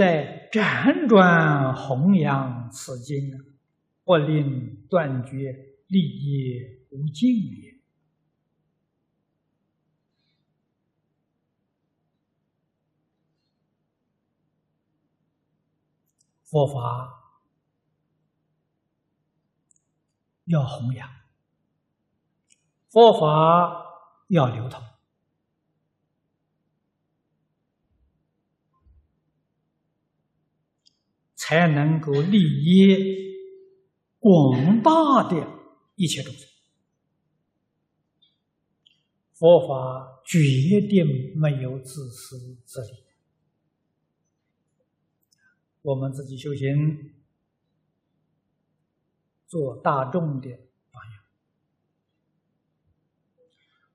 在辗转弘扬此经，不令断绝，立业无尽也。佛法要弘扬，佛法要流通。才能够利益广大的一切众生。佛法决定没有自私自利。我们自己修行，做大众的榜样；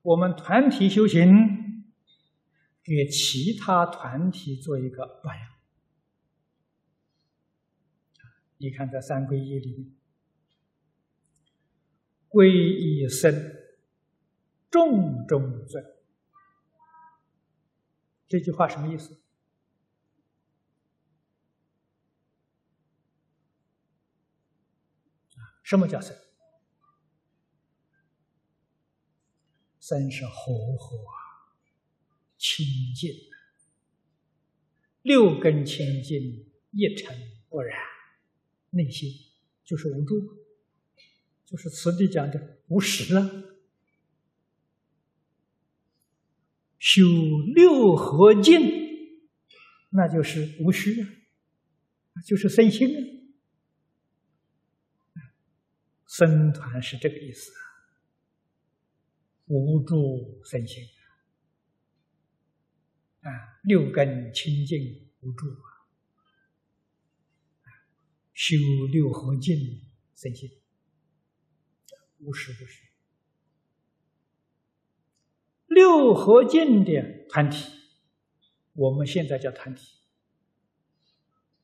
我们团体修行，给其他团体做一个榜样。你看，在三皈依里面，“皈依僧，重中尊”，这句话什么意思？什么叫僧？僧是活活啊，清净，六根清净，一尘不染。内心就是无助，就是此地讲的无实啊。修六合境，那就是无虚啊，就是身心啊。僧团是这个意思啊，无助身心啊，六根清净无助啊。修六合敬身心，无时不虚。六合敬的团体，我们现在叫团体。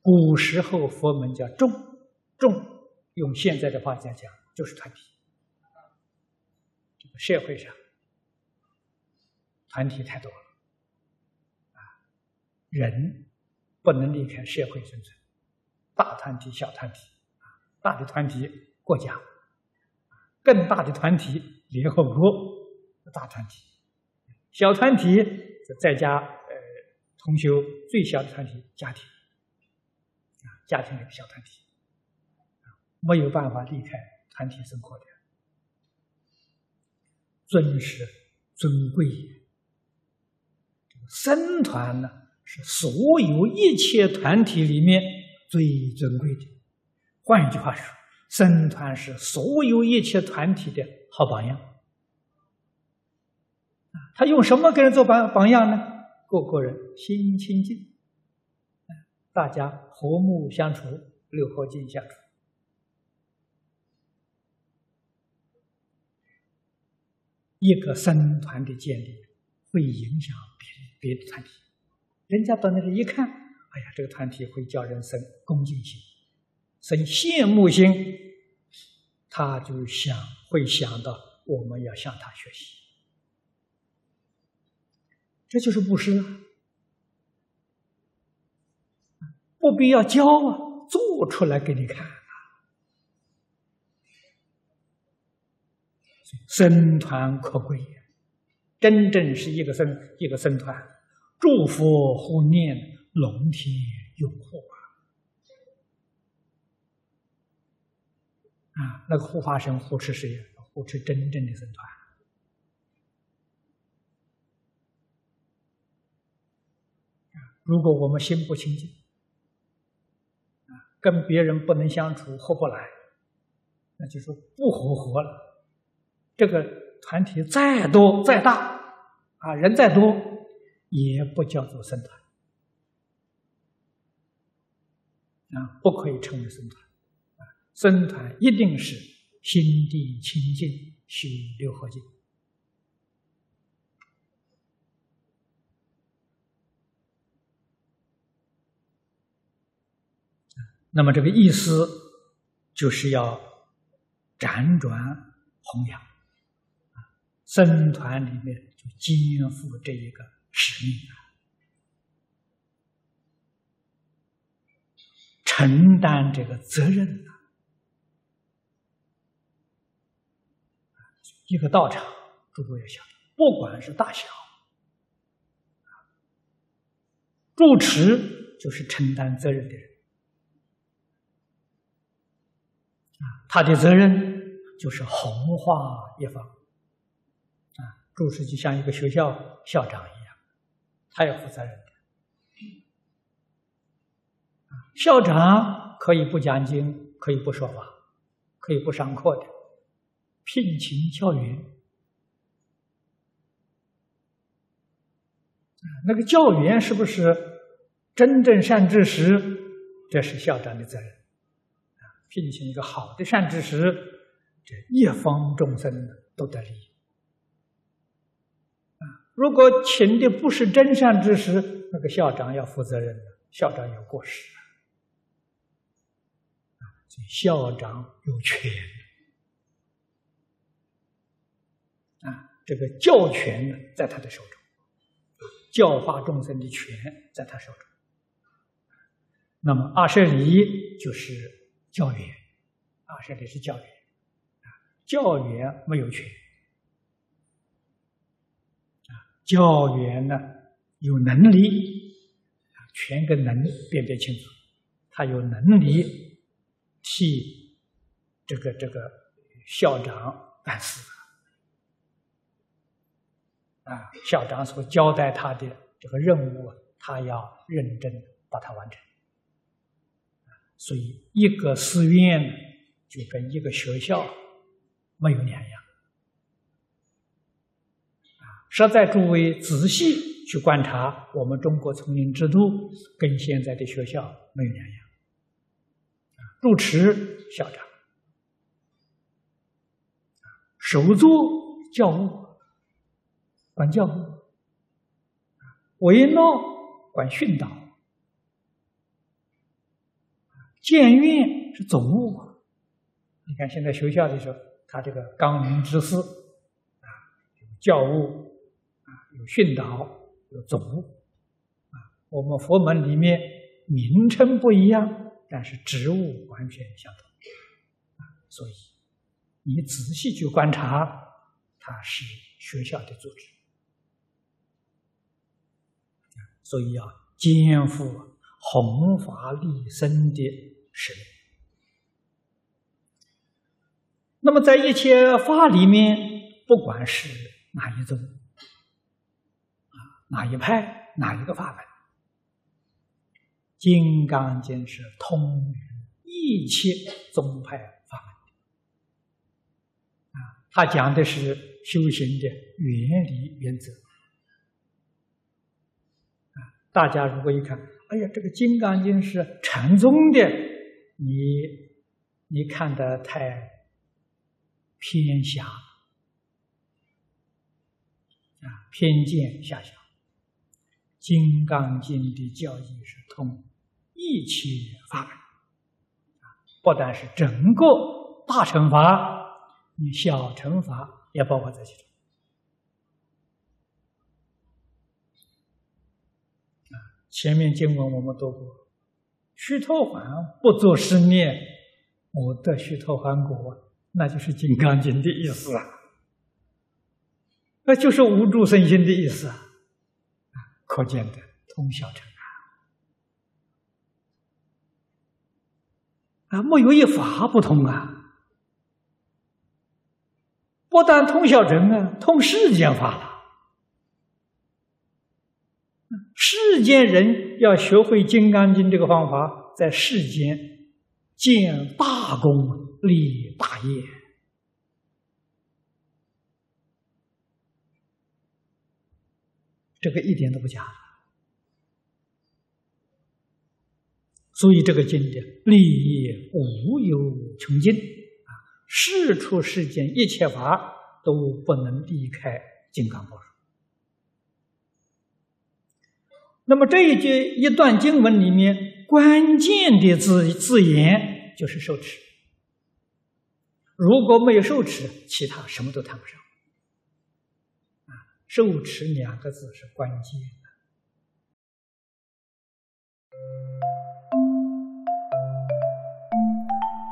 古时候佛门叫众，众用现在的话讲讲，就是团体。社会上，团体太多了，啊，人不能离开社会生存。团体、小团体，大的团体国家，更大的团体联合国，大团体，小团体在家呃同修，最小的团体家庭，啊，家庭里的小团体，没有办法离开团体生活的，尊师尊贵，僧团呢是所有一切团体里面。最尊贵的，换一句话说，僧团是所有一切团体的好榜样。他用什么给人做榜榜样呢？个个人心清净，大家和睦相处，六合敬相处。一个僧团的建立，会影响别别的团体，人家到那里一看。哎呀，这个团体会叫人生恭敬心，生羡慕心，他就想会想到我们要向他学习，这就是布施啊！不必要教啊，做出来给你看啊！僧团可贵，真正是一个僧一个僧团，祝福护念。龙天拥护啊！啊，那个护法神护持谁？护持真正的僧团。如果我们心不清净，啊，跟别人不能相处，合不来，那就是不合合了。这个团体再多再大，啊，人再多，也不叫做僧团。啊，不可以称为僧团，啊，僧团一定是心地清净，修六合敬。那么这个意思就是要辗转弘扬，啊，僧团里面就肩负这一个使命啊。承担这个责任的。一个道场，诸位要晓得，不管是大小，主持就是承担责任的人，他的责任就是弘化一方，啊，主持就像一个学校校长一样，他要负责任的，校长可以不讲经，可以不说话，可以不上课的。聘请教员，那个教员是不是真正善知识？这是校长的责任。啊，聘请一个好的善知识，这一方众生都得利益。啊，如果请的不是真善知识，那个校长要负责任的，校长有过失。校长有权。啊，这个教权呢，在他的手中，教化众生的权在他手中。那么阿舍离就是教员，阿舍离是教员，啊，教员没有权，啊，教员呢有能力，啊，权跟能辨别清楚，他有能力替这个这个校长办事。啊，校长所交代他的这个任务，他要认真把它完成。所以一个寺院就跟一个学校没有两样。啊，实在诸位仔细去观察，我们中国丛林制度跟现在的学校没有两样。啊，主持校长，首座教务。管教务，为诺管训导，建院是总务。你看现在学校的时候，他这个纲领之师啊，教务啊，有训导，有总务啊。我们佛门里面名称不一样，但是职务完全相同啊。所以你仔细去观察，它是学校的组织。所以要肩负弘法利生的使命。那么，在一切法里面，不管是哪一宗啊，哪一派，哪一个法门，《金刚经》是通一切宗派法门啊，它讲的是修行的原理原则。大家如果一看，哎呀，这个《金刚经》是禅宗的，你你看的太偏狭啊，偏见下降。《金刚经》的教义是通一切法门啊，不但是整个大乘法，你小乘法也包括在其中。前面经文我们读过，须陀洹不做是念，我得须陀洹果，那就是《金刚经》的意思啊，那就是无住身心的意思啊，可见的通小乘啊，啊，没有一法不通啊，不但通小乘啊，通世间法了。世间人要学会《金刚经》这个方法，在世间建大功立大业，这个一点都不假。所以这个经典利益无有穷尽啊！世出世间一切法都不能离开金刚宝。那么这一句一段经文里面关键的字字眼就是受持。如果没有受持，其他什么都谈不上。啊，受持两个字是关键的。